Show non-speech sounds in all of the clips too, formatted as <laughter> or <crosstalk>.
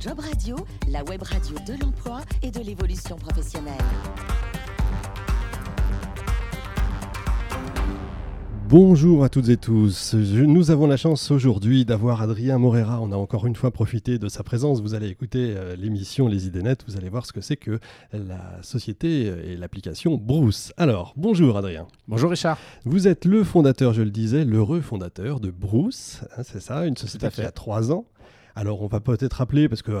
Job Radio, la web radio de l'emploi et de l'évolution professionnelle. Bonjour à toutes et tous. Nous avons la chance aujourd'hui d'avoir Adrien Morera. On a encore une fois profité de sa présence. Vous allez écouter euh, l'émission Les idées nettes. Vous allez voir ce que c'est que la société et l'application Bruce. Alors, bonjour Adrien. Bonjour Richard. Vous êtes le fondateur, je le disais, l'heureux fondateur de Bruce. hein, c'est ça, une société qui a trois ans. Alors, on va peut-être rappeler, parce que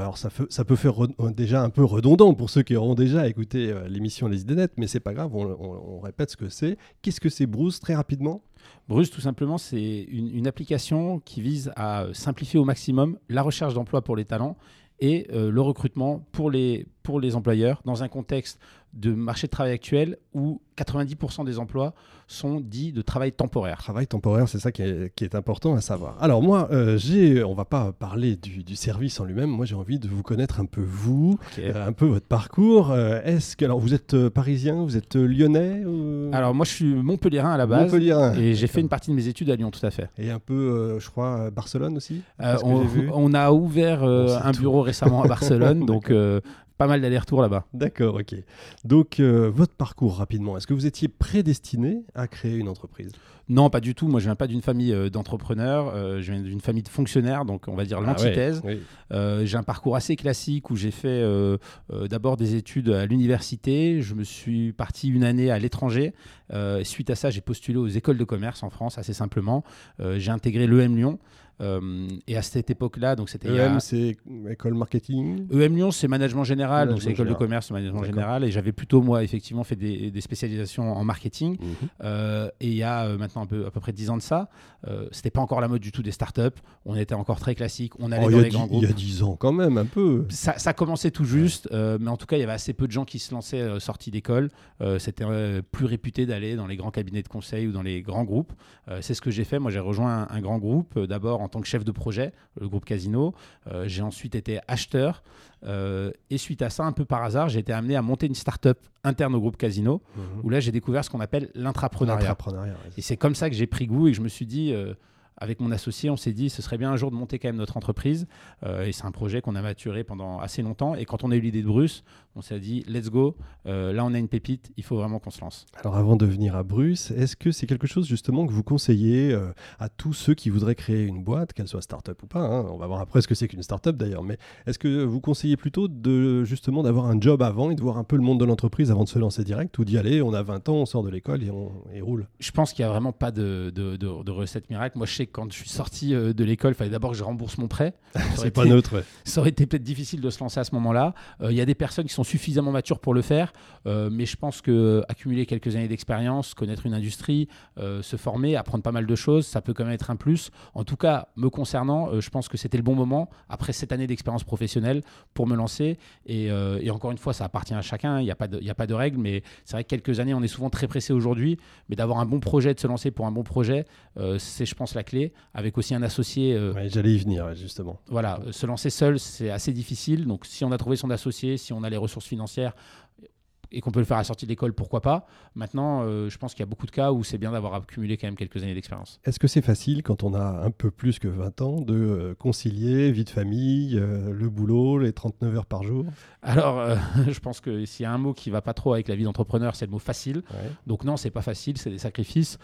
ça, peut faire re- déjà un peu redondant pour ceux qui auront déjà écouté euh, l'émission Les idées nettes, mais c'est pas grave, on, répète ce que c'est. Qu'est-ce que c'est Bruce, très rapidement? Bruce, tout simplement, c'est une, application qui vise à euh, simplifier au maximum la recherche d'emploi pour les talents et euh, le recrutement pour les, pour les employeurs dans un contexte de marché de travail actuel où 90% des emplois sont dits de travail temporaire. Travail temporaire, c'est ça qui est, qui est important à savoir. Alors moi, euh, j'ai, on va pas parler du, du service en lui-même. Moi, j'ai envie de vous connaître un peu vous, euh, un peu votre parcours. Euh, Est-ce que alors vous êtes euh, parisien, vous êtes lyonnais ou... Alors moi, je suis montpelliérain à la base. Et j'ai fait une partie de mes études à Lyon, tout à fait. Et un peu, je crois, Barcelone aussi. On, a ouvert On un tout. bureau récemment à Barcelone, <laughs> donc pas mal d'allers-retours là-bas. D'accord, ok. Donc euh, votre parcours rapidement. Est-ce que vous étiez prédestiné à créer une entreprise? Non, pas du tout. Moi, je viens pas d'une famille euh, d'entrepreneurs. euh, je viens d'une famille de fonctionnaires, donc on va dire l'antithèse. Ah ouais, oui. Euh, j'ai un parcours assez classique où j'ai fait d'abord des études à l'université. Je me suis parti une année à l'étranger. Suite à ça, j'ai postulé aux écoles de commerce en France, assez simplement. J'ai intégré l'EM Lyon. Euh, et à cette époque-là, donc c'était EM, c'est école marketing. EM Lyon, c'est management général, donc Management c'est école de commerce, management général. Et j'avais plutôt, moi, effectivement, fait des, des spécialisations en marketing. Mhm. Euh, et il y a euh, maintenant un peu, à peu près 10 ans de ça, c'était pas encore la mode du tout des startups. On était encore très classique. On allait Oh, dans les grands il y groupes. a 10 ans quand même, un peu. Ça, ça commençait tout juste, mais en tout cas, il y avait assez peu de gens qui se lançaient sortis d'école. C'était plus réputé d'aller dans les grands cabinets de conseil ou dans les grands groupes. C'est ce que j'ai fait. Moi, j'ai rejoint un, un grand groupe, d'abord en tant que chef de projet, le groupe Casino. Euh, j'ai ensuite été acheteur. Euh, et suite à ça, un peu par hasard, j'ai été amené à monter une start-up interne au groupe Casino, Mhm. où là, j'ai découvert ce qu'on appelle l'intrapreneuriat. Et c'est comme ça que j'ai pris goût et que je me suis dit, euh, avec mon associé, on s'est dit, ce serait bien un jour de monter quand même notre entreprise. Euh, et c'est un projet qu'on a maturé pendant assez longtemps. Et quand on a eu l'idée de Bruce, on s'est dit, let's go. Euh, là, on a une pépite. Il faut vraiment qu'on se lance. Alors avant de venir à Bruce, est-ce que c'est quelque chose justement que vous conseillez euh, à tous ceux qui voudraient créer une boîte, qu'elle soit start-up ou pas hein? On va voir après ce que c'est qu'une start-up d'ailleurs, mais est-ce que vous conseillez plutôt de justement d'avoir un job avant et de voir un peu le monde de l'entreprise avant de se lancer direct ou d'y aller, on a 20 ans, on sort de l'école et on et roule? Je pense qu'il n'y a vraiment pas de, de, de- de recette miracle. Moi, je sais quand je suis sorti euh, de l'école, il fallait d'abord que je rembourse mon prêt. <laughs> C'est pas neutre. ouais. ça aurait été peut-être difficile de se lancer à ce moment-là. Euh, Il y a des personnes qui sont suffisamment matures pour le faire, euh, mais je pense que accumuler quelques années d'expérience, connaître une industrie, euh, se former, apprendre pas mal de choses, ça peut quand même être un plus. En tout cas, me concernant, je pense que c'était le bon moment après cette année d'expérience professionnelle pour me lancer. Et, et encore une fois, ça appartient à chacun. Il n'y a pas de, y a pas de règle, mais c'est vrai que quelques années, on est souvent très pressé aujourd'hui, mais d'avoir un bon projet, de se lancer pour un bon projet, c'est, je pense, la clé. Avec aussi un associé. euh, Ouais, J'allais y venir justement. voilà, se lancer seul, c'est assez difficile. Donc, si on a trouvé son associé, si on a les ressources financières et qu'on peut le faire à la sortie de l'école, pourquoi pas. Maintenant, euh, je pense qu'il y a beaucoup de cas où c'est bien d'avoir accumulé quand même quelques années d'expérience. Est-ce que c'est facile quand on a un peu plus que 20 ans de euh, concilier vie de famille, euh, le boulot, les 39 heures par jour? Alors, <laughs> je pense que s'il y a un mot qui va pas trop avec la vie d'entrepreneur, c'est le mot facile. Ouais. Donc non, c'est pas facile, c'est des sacrifices.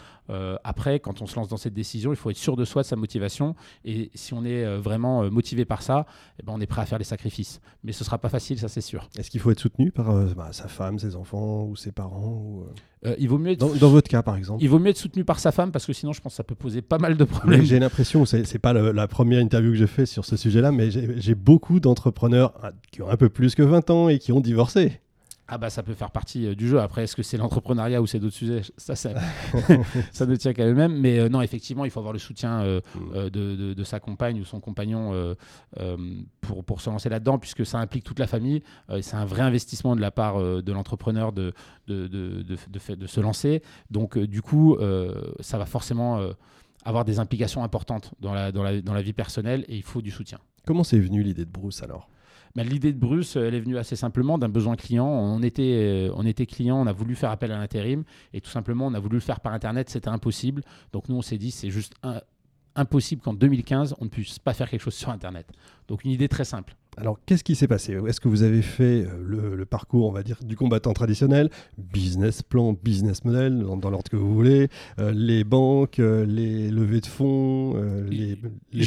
Après, quand on se lance dans cette décision, il faut être sûr de soi, de sa motivation. Et si on est vraiment motivé par ça, eh ben, on est prêt à faire les sacrifices. Mais ce sera pas facile, ça c'est sûr. Est-ce qu'il faut être soutenu par bah, sa femme, ses enfants ou ses parents ou, euh, Euh, il vaut mieux être dans, dans votre cas par exemple Il vaut mieux être soutenu par sa femme parce que sinon, je pense que ça peut poser pas mal de problèmes. J'ai l'impression, c'est pas le- la première interview que j'ai fait sur ce sujet-là, mais j'ai j'ai beaucoup d'entrepreneurs ah, qui ont un peu plus que 20 ans et qui ont divorcé. Ah bah ça peut faire partie euh, du jeu. Après, est-ce que c'est l'entrepreneuriat ou c'est d'autres sujets? Ça, ça, <laughs> <laughs> ça ne tient qu'à eux-mêmes. Mais euh, non, effectivement, il faut avoir le soutien euh, euh, de, de- de sa compagne ou son compagnon pour, pour se lancer là-dedans, puisque ça implique toute la famille. C'est un vrai investissement de la part de l'entrepreneur de, de, de, de, de fait- de se lancer. Donc, du coup, ça va forcément avoir des implications importantes dans la, dans, la, dans la vie personnelle et il faut du soutien. Comment c'est venu l'idée de Bruce alors? Bah, L'idée de Bruce, elle est venue assez simplement d'un besoin client. On était, euh, on était client, on a voulu faire appel à l'intérim et tout simplement, on a voulu le faire par Internet, c'était impossible. Donc nous, on s'est dit, c'est juste un- impossible qu'en 2015, on ne puisse pas faire quelque chose sur Internet. Donc une idée très simple. Alors, qu'est-ce qui s'est passé? Est-ce que vous avez fait euh, le, parcours, on va dire, du combattant traditionnel, business plan, business model, dans, l'ordre que vous voulez, euh, les banques, euh, les levées de fonds, les,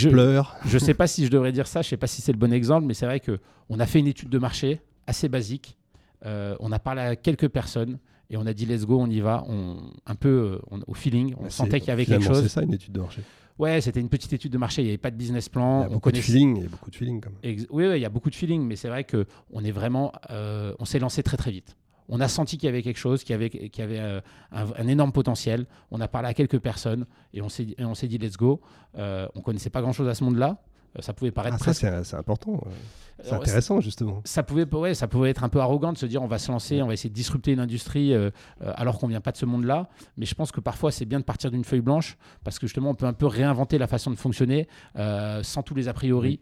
pleurs? Je ne sais pas si je devrais dire ça, je ne sais pas si c'est le bon exemple, mais c'est vrai qu'on a fait une étude de marché assez basique. on a parlé à quelques personnes et on a dit let's go, on y va, on, un peu au feeling, on sentait qu'il y avait quelque chose. C'est ça une étude de marché Ouais, c'était une petite étude de marché. Il n'y avait pas de business plan. Il y a beaucoup de feeling. Il y a beaucoup de feeling quand même. Oui, il y a beaucoup de feeling, mais c'est vrai que on est vraiment, euh, on s'est lancé très très vite. On a senti qu'il y avait quelque chose, qu'il y avait, qu'il y avait euh, un, énorme potentiel. On a parlé à quelques personnes et on s'est, on s'est dit let's go. Euh, on connaissait pas grand chose à ce monde-là. Euh, ça pouvait paraître. Ah, ça, c'est important. C'est intéressant, justement. Ça pouvait, ouais, ça pouvait être un peu arrogant de se dire on va se lancer, on va essayer de disrupter une industrie euh, euh, alors qu'on vient pas de ce monde-là. Mais je pense que parfois, c'est bien de partir d'une feuille blanche parce que justement, on peut un peu réinventer la façon de fonctionner sans tous les a priori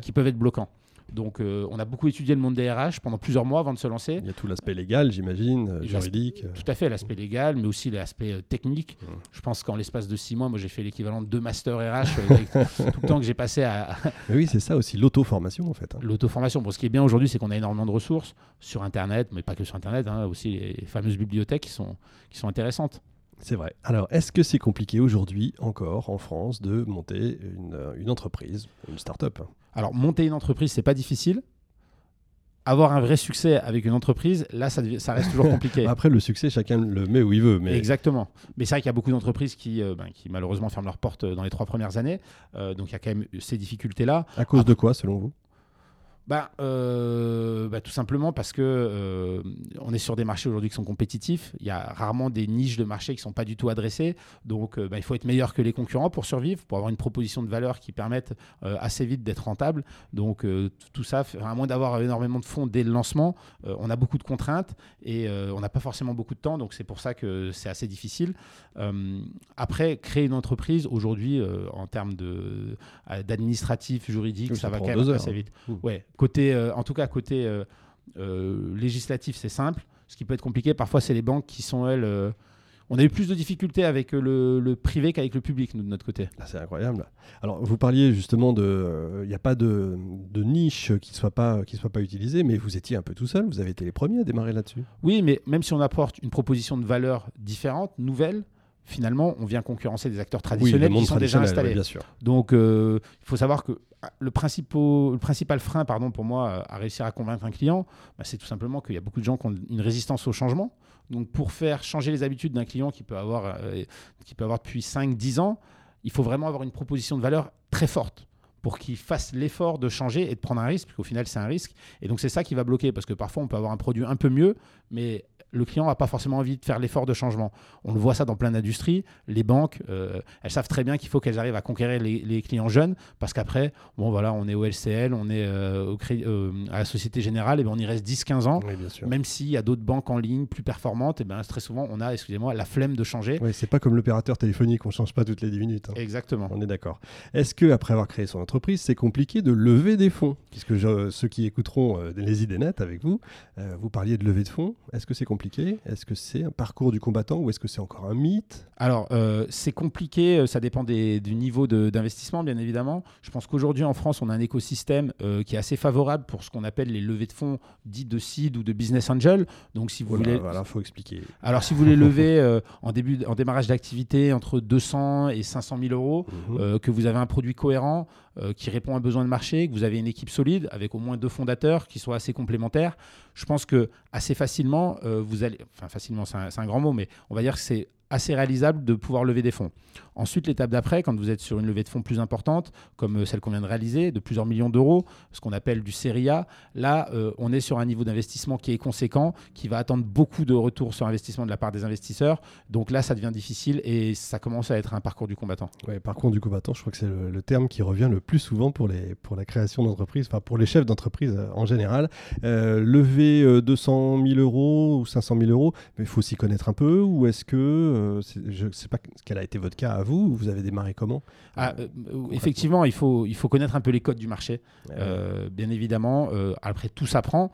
qui peuvent être bloquants. Donc, euh, on a beaucoup étudié le monde des RH pendant plusieurs mois avant de se lancer. Il y a tout l'aspect légal, j'imagine, euh, juridique. Tout à fait, l'aspect légal, mais aussi l'aspect euh, technique. Mmh. Je pense qu'en l'espace de six mois, moi, j'ai fait l'équivalent de deux masters RH <laughs> tout le temps que j'ai passé à. oui, c'est ça aussi, l'auto-formation, en fait. Hein. L'auto-formation. Bon, ce qui est bien aujourd'hui, c'est qu'on a énormément de ressources sur Internet, mais pas que sur Internet, hein, aussi les fameuses bibliothèques qui sont, qui sont intéressantes. C'est vrai. Alors, est-ce que c'est compliqué aujourd'hui, encore en France, de monter une, une entreprise, une start-up? Alors, monter une entreprise, c'est pas difficile. Avoir un vrai succès avec une entreprise, là, ça, ça reste toujours <laughs> compliqué. Après, le succès, chacun le met où il veut. Mais... Exactement. Mais c'est vrai qu'il y a beaucoup d'entreprises qui, euh, ben, qui, malheureusement, ferment leurs portes dans les trois premières années. Euh, donc, il y a quand même ces difficultés-là. À cause de quoi, selon vous? Bah, euh, bah, Tout simplement parce que euh, on est sur des marchés aujourd'hui qui sont compétitifs. Il y a rarement des niches de marché qui ne sont pas du tout adressées. Donc euh, bah, il faut être meilleur que les concurrents pour survivre, pour avoir une proposition de valeur qui permette assez vite d'être rentable. Donc tout ça, à moins d'avoir énormément de fonds dès le lancement, on a beaucoup de contraintes et on n'a pas forcément beaucoup de temps. Donc c'est pour ça que c'est assez difficile. après, créer une entreprise aujourd'hui en termes d'administratif, juridique, ça, va quand même assez vite. Mmh. Ouais, Côté, euh, en tout cas, côté euh, euh, législatif, c'est simple. Ce qui peut être compliqué, parfois, c'est les banques qui sont, elles. on a eu plus de difficultés avec le, privé qu'avec le public, nous, de notre côté. Ah, c'est incroyable. Alors, vous parliez justement de. Il n'y a pas de, niche qui ne soit, pas, soit pas utilisée, mais vous étiez un peu tout seul. Vous avez été les premiers à démarrer là-dessus. Oui, mais même si on apporte une proposition de valeur différente, nouvelle, finalement, on vient concurrencer des acteurs traditionnels qui sont déjà installés. bien sûr. Donc, il faut savoir que le, principal frein pardon, pour moi à réussir à convaincre un client, bah, c'est tout simplement qu'il y a beaucoup de gens qui ont une résistance au changement. Donc pour faire changer les habitudes d'un client qui peut avoir, euh, qui peut avoir depuis 5-10 ans, il faut vraiment avoir une proposition de valeur très forte pour qu'il fasse l'effort de changer et de prendre un risque, parce qu'au final c'est un risque. Et donc c'est ça qui va bloquer, parce que parfois on peut avoir un produit un peu mieux, mais le client n'a pas forcément envie de faire l'effort de changement. On le voit ça dans plein d'industries. Les banques, euh, elles savent très bien qu'il faut qu'elles arrivent à conquérir les, clients jeunes parce qu'après, bon voilà, on est au LCL, on est euh, au euh, à la Société Générale, et ben on y reste 10-15 ans. même s'il y a d'autres banques en ligne plus performantes, et ben très souvent on a, excusez-moi, la flemme de changer. Oui, c'est pas comme l'opérateur téléphonique, on change pas toutes les 10 minutes. Hein. Exactement. On est d'accord. Est-ce que après avoir créé son entreprise, c'est compliqué de lever des fonds? Puisque ceux qui écouteront les idées nettes avec vous, vous parliez de lever de fonds. Est-ce que c'est compliqué? Est-ce que c'est un parcours du combattant ou est-ce que c'est encore un mythe? Alors, euh, c'est compliqué, euh, ça dépend du niveau d'investissement, bien évidemment. Je pense qu'aujourd'hui, en France, on a un écosystème euh, qui est assez favorable pour ce qu'on appelle les levées de fonds dites de seed ou de business angel. Donc, si vous voulez. Voilà, faut expliquer. Alors, si vous voulez lever en, début, en démarrage d'activité entre 200 et 500 000 euros, mhm. que vous avez un produit cohérent, qui répond à un besoin de marché, que vous avez une équipe solide avec au moins deux fondateurs qui soient assez complémentaires, je pense que assez facilement, vous allez, enfin facilement, c'est un, grand mot, mais on va dire que c'est assez réalisable de pouvoir lever des fonds. Ensuite, l'étape d'après, quand vous êtes sur une levée de fonds plus importante, comme euh, celle qu'on vient de réaliser, de plusieurs millions d'euros, ce qu'on appelle du série A, là, euh, on est sur un niveau d'investissement qui est conséquent, qui va attendre beaucoup de retours sur investissement de la part des investisseurs. Donc là, ça devient difficile et ça commence à être un parcours du combattant. Oui, parcours du combattant, je crois que c'est le, terme qui revient le plus souvent pour, les, pour la création d'entreprise, enfin pour les chefs d'entreprise euh, en général. lever 200 000 euros ou 500 000 euros, mais il faut s'y connaître un peu ou est-ce que euh, Je ne sais pas quel a été votre cas à vous. Vous avez démarré comment Ah, euh, euh, effectivement, il faut, il faut connaître un peu les codes du marché. Bien évidemment, après tout s'apprend,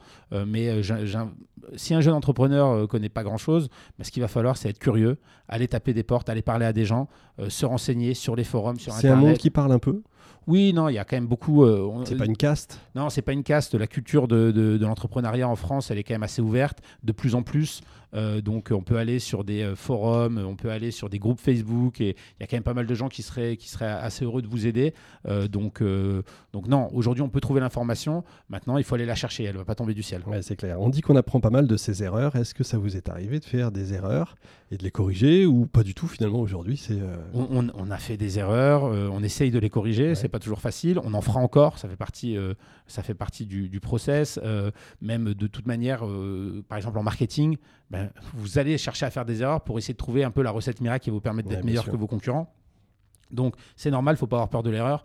mais un- si un jeune entrepreneur ne connaît pas grand-chose, bah, ce qu'il va falloir, c'est être curieux, aller taper des portes, aller parler à des gens, se renseigner sur les forums, sur C'est un Internet. monde qui parle un peu? Oui, non, il y a quand même beaucoup. euh, on- C'est pas une caste? Non, c'est pas une caste. La culture de, de- de l'entrepreneuriat en France, elle est quand même assez ouverte, de plus en plus. Euh, donc, on peut aller sur des euh, forums, on peut aller sur des groupes Facebook, et il y a quand même pas mal de gens qui seraient, qui seraient assez heureux de vous aider. Euh, donc, euh, donc, non, aujourd'hui, on peut trouver l'information. Maintenant, il faut aller la chercher. Elle va pas tomber du ciel. Ouais, c'est clair. On dit qu'on apprend pas mal de ses erreurs. Est-ce que ça vous est arrivé de faire des erreurs et de les corriger ou pas du tout finalement aujourd'hui c'est On, on- on a fait des erreurs, on essaye de les corriger, Ouais. c'est pas toujours facile, on en fera encore, ça fait partie, ça fait partie du, du process. même de toute manière, par exemple en marketing, ben, vous allez chercher à faire des erreurs pour essayer de trouver un peu la recette miracle qui vous permettre Ouais, d'être meilleur sûr. que vos concurrents. Donc c'est normal, faut pas avoir peur de l'erreur.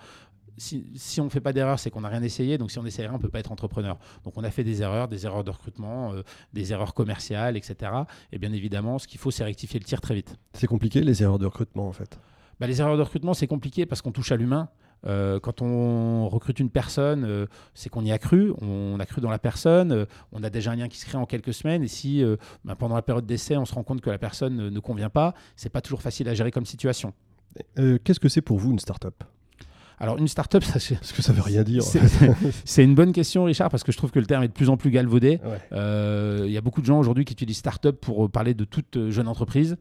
Si, si on ne fait pas d'erreur, c'est qu'on n'a rien essayé. Donc si on essaie rien, on ne peut pas être entrepreneur. Donc on a fait des erreurs, des erreurs de recrutement, euh, des erreurs commerciales, etc. Et bien évidemment, ce qu'il faut, c'est rectifier le tir très vite. c'est compliqué les erreurs de recrutement en fait? Bah, les erreurs de recrutement, c'est compliqué parce qu'on touche à l'humain. Euh, quand on recrute une personne, euh, c'est qu'on y a cru, on a cru dans la personne, euh, on a déjà un lien qui se crée en quelques semaines. Et si bah, pendant la période d'essai, on se rend compte que la personne ne convient pas, c'est pas toujours facile à gérer comme situation. Qu'est-ce que c'est pour vous une start-up? Alors une startup, ça, Parce que ça veut rien dire. <laughs> c'est une bonne question, Richard, parce que je trouve que le terme est de plus en plus galvaudé. Ouais. Euh, Il y a beaucoup de gens aujourd'hui qui utilisent startup pour parler de toute jeune entreprise.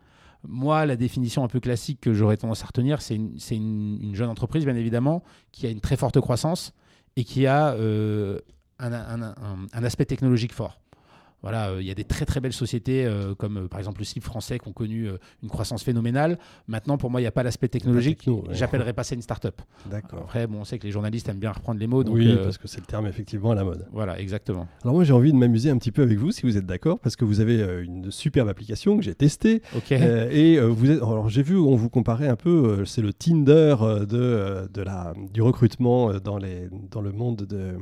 Moi, la définition un peu classique que j'aurais tendance à retenir, c'est une, jeune entreprise, bien évidemment, qui a une très forte croissance et qui a euh, un aspect technologique fort. Voilà, euh, il y a des très très belles sociétés euh, comme euh, par exemple le slip français qui ont connu une croissance phénoménale. Maintenant, pour moi, il n'y a pas l'aspect technologique. techno, ouais. J'appellerais pas ça une start-up. D'accord. Après, bon, on sait que les journalistes aiment bien reprendre les mots. Donc, oui, parce que c'est le terme effectivement à la mode. voilà, exactement. Alors moi j'ai envie de m'amuser un petit peu avec vous si vous êtes d'accord parce que vous avez une superbe application que j'ai testée Ok. Et vous êtes alors j'ai vu on vous comparait un peu c'est le Tinder de, de la du recrutement dans les dans le monde de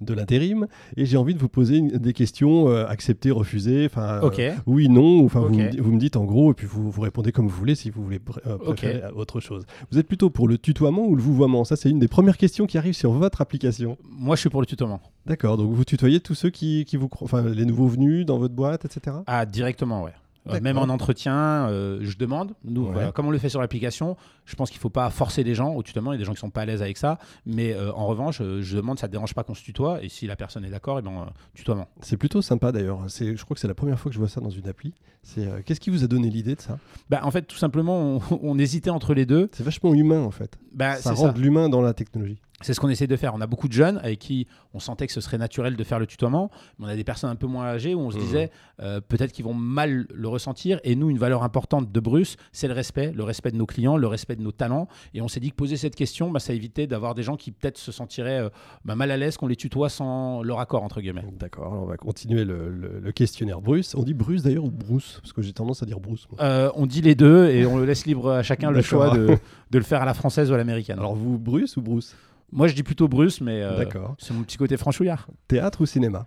de l'intérim et j'ai envie de vous poser une- des questions accepter refuser enfin euh, oui non enfin vous, vous me dites en gros et puis vous, vous répondez comme vous voulez si vous voulez pr- euh, préférer autre chose vous êtes plutôt pour le tutoiement ou le vouvoiement? Ça c'est une des premières questions qui arrivent sur votre application Moi, je suis pour le tutoiement. D'accord, donc vous tutoyez tous ceux qui, qui vous, enfin les nouveaux venus dans votre boîte, etc. Ah, directement, ouais. Euh, même en entretien, euh, je demande. Nous, Ouais. voilà, comme on le fait sur l'application, je pense qu'il ne faut pas forcer les gens au tutoiement. Il y a des gens qui sont pas à l'aise avec ça. Mais euh, en revanche, je demande, ça ne te dérange pas qu'on se tutoie. Et si la personne est d'accord, eh ben, tutoiement. C'est plutôt sympa d'ailleurs. C'est, je crois que c'est la première fois que je vois ça dans une appli. C'est, qu'est-ce qui vous a donné l'idée de ça? Bah, en fait, tout simplement, on, <laughs> on hésitait entre les deux. C'est vachement humain en fait. Bah, ça rend l'humain dans la technologie. C'est ce qu'on essaie de faire. On a beaucoup de jeunes avec qui on sentait que ce serait naturel de faire le tutoiement, mais on a des personnes un peu moins âgées où on se Mhm. disait euh, peut-être qu'ils vont mal le ressentir. Et nous, une valeur importante de Bruce, c'est le respect, le respect de nos clients, le respect de nos talents. Et on s'est dit que poser cette question, bah, ça évitait d'avoir des gens qui peut-être se sentiraient euh, bah, mal à l'aise qu'on les tutoie sans leur accord entre guillemets. D'accord, on va continuer le, le- le questionnaire Bruce. On dit Bruce d'ailleurs ou Bruce? Parce que j'ai tendance à dire Bruce. Euh, on dit les deux et on le laisse libre à chacun le choix de, de le faire à la française ou à l'américaine. Alors vous, Bruce ou Bruce? Moi, je dis plutôt Bruce, mais euh, D'accord. c'est mon petit côté franchouillard. Théâtre ou cinéma?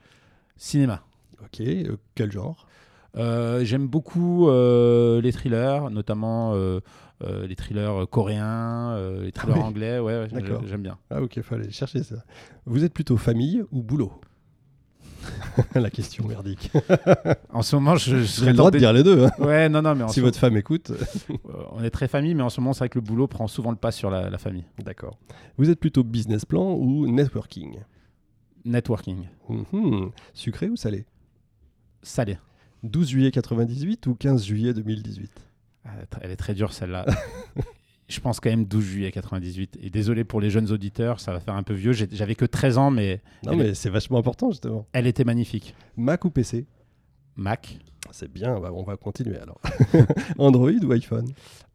Cinéma. Ok, euh, quel genre? Euh, J'aime beaucoup euh, les thrillers, notamment euh, euh, les thrillers coréens, euh, les thrillers Ah oui. anglais. Ouais, ouais, D'accord. j'ai- j'aime bien. Ah ok, fallait chercher ça. Vous êtes plutôt famille ou boulot? <laughs> La question merdique. <laughs> En ce moment, je, je serais le droit de dire les deux. hein. Ouais, non, non, mais Si votre femme écoute. <laughs> euh, on est très famille, mais en ce moment, c'est vrai que le boulot prend souvent le pas sur la, la famille. D'accord. Vous êtes plutôt business plan ou networking? Networking, Mhm. Sucré ou salé? Salé. 12 juillet 98 ou 15 juillet 2018 Ah, Elle est très dure celle-là. Je pense quand même 12 juillet 98. Et désolé pour les jeunes auditeurs, ça va faire un peu vieux. J'avais que 13 ans, mais Non mais c'est vachement important justement. elle était magnifique. Mac ou PC Mac, C'est bien, bah, on va continuer alors. <laughs> Android ou iPhone?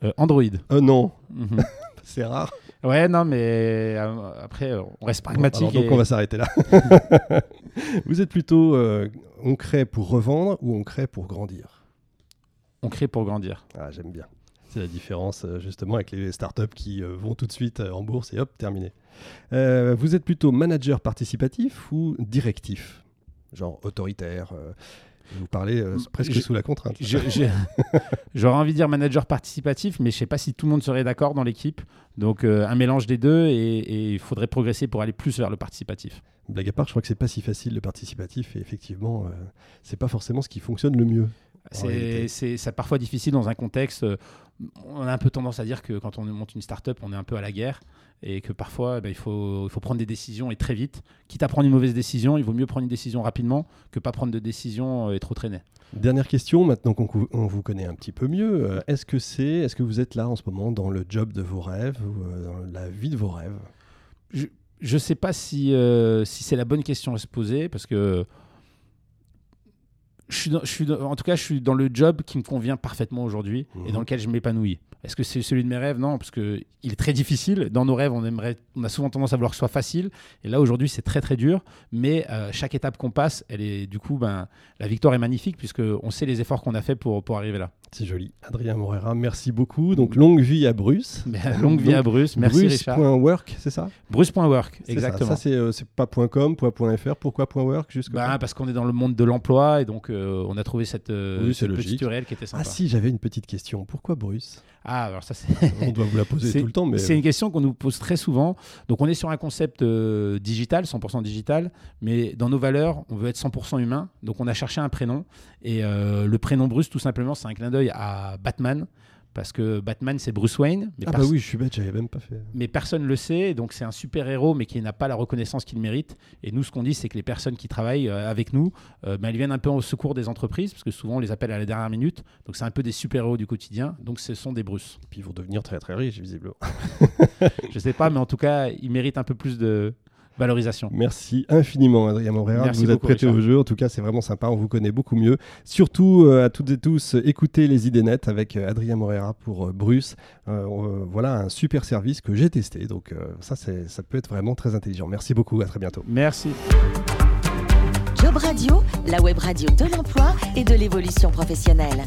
Euh, Android. Oh non, Mhm. <laughs> c'est rare. ouais, non, mais euh, après, euh, on reste Bon, pragmatique. alors, donc et- on va s'arrêter là. <laughs> Vous êtes plutôt euh, on crée pour revendre ou on crée pour grandir? On crée pour grandir. Ah j'aime bien. C'est la différence euh, justement avec les startups qui euh, vont tout de suite euh, en bourse et hop, terminé. Euh, vous êtes plutôt manager participatif ou directif? Genre autoritaire, euh, Vous parlez euh, presque Je- sous la contrainte. <laughs> J'aurais envie de dire manager participatif, mais je sais pas si tout le monde serait d'accord dans l'équipe. Donc euh, un mélange des deux et il faudrait progresser pour aller plus vers le participatif. Blague à part, je crois que c'est pas si facile le participatif et effectivement, euh, c'est pas forcément ce qui fonctionne le mieux. C'est parfois difficile dans un contexte. euh, On a un peu tendance à dire que quand on monte une start-up, on est un peu à la guerre et que parfois eh ben, il, faut, il faut prendre des décisions et très vite. Quitte à prendre une mauvaise décision, il vaut mieux prendre une décision rapidement que pas prendre de décision euh, et trop traîner. Dernière question, maintenant qu'on vous connaît un petit peu mieux, euh, est-ce que c'est, est-ce que vous êtes là en ce moment dans le job de vos rêves ou dans la vie de vos rêves? Je ne sais pas si, euh, si c'est la bonne question à se poser parce que je suis dans- je suis dans- en tout cas, je suis dans le job qui me convient parfaitement aujourd'hui Mhm. et dans lequel je m'épanouis. Est-ce que c'est celui de mes rêves? Non, parce que il est très difficile. Dans nos rêves, on aimerait, on a souvent tendance à vouloir que ce soit facile. Et là, aujourd'hui, c'est très très dur. Mais euh, chaque étape qu'on passe, elle est du coup, ben, la victoire est magnifique puisque on sait les efforts qu'on a fait pour pour arriver là. C'est joli. Adrien Morera, merci beaucoup. Donc longue vie à Bruce. Mais <laughs> longue vie à Bruce. Merci Richard. Bruce.work, c'est ça? Bruce.work, ça. exactement. Ça, c'est, euh, pas .com, .fr. Pourquoi .work jusque Bah, parce qu'on est dans le monde de l'emploi et donc euh, on a trouvé cette, euh, Oui, cette logique. petite URL qui était sympa. Ah si, j'avais une petite question. Pourquoi Bruce? Ah, alors ça On doit vous la poser C'est- tout le temps, mais c'est une question qu'on nous pose très souvent. Donc on est sur un concept euh, digital, 100% digital, mais dans nos valeurs, on veut être 100% humain. Donc on a cherché un prénom et euh, le prénom Bruce, tout simplement, c'est un clin d'œil à Batman parce que Batman c'est Bruce Wayne. Mais ah bah oui, je suis bête, j'avais même pas fait. mais personne ne le sait, donc c'est un super héros, mais qui n'a pas la reconnaissance qu'il mérite. Et nous, ce qu'on dit, c'est que les personnes qui travaillent euh, avec nous, euh, ben, elles viennent un peu au secours des entreprises, parce que souvent on les appelle à la dernière minute. Donc c'est un peu des super héros du quotidien. Donc ce sont des Bruce. Puis ils vont devenir très très riches visiblement. <laughs> Je sais pas, mais en tout cas, ils méritent un peu plus de valorisation. Merci infiniment, Adrien Morera, de Merci vous êtes prêté Richard. au jeu. En tout cas, c'est vraiment sympa. On vous connaît beaucoup mieux. Surtout, euh, à toutes et tous, écoutez les idées nettes avec euh, Adrien Morera pour euh, Bruce. Euh, voilà un super service que j'ai testé. Donc, euh, ça, c'est- ça peut être vraiment très intelligent. Merci beaucoup. À très bientôt. Merci. Job Radio, la web radio de l'emploi et de l'évolution professionnelle.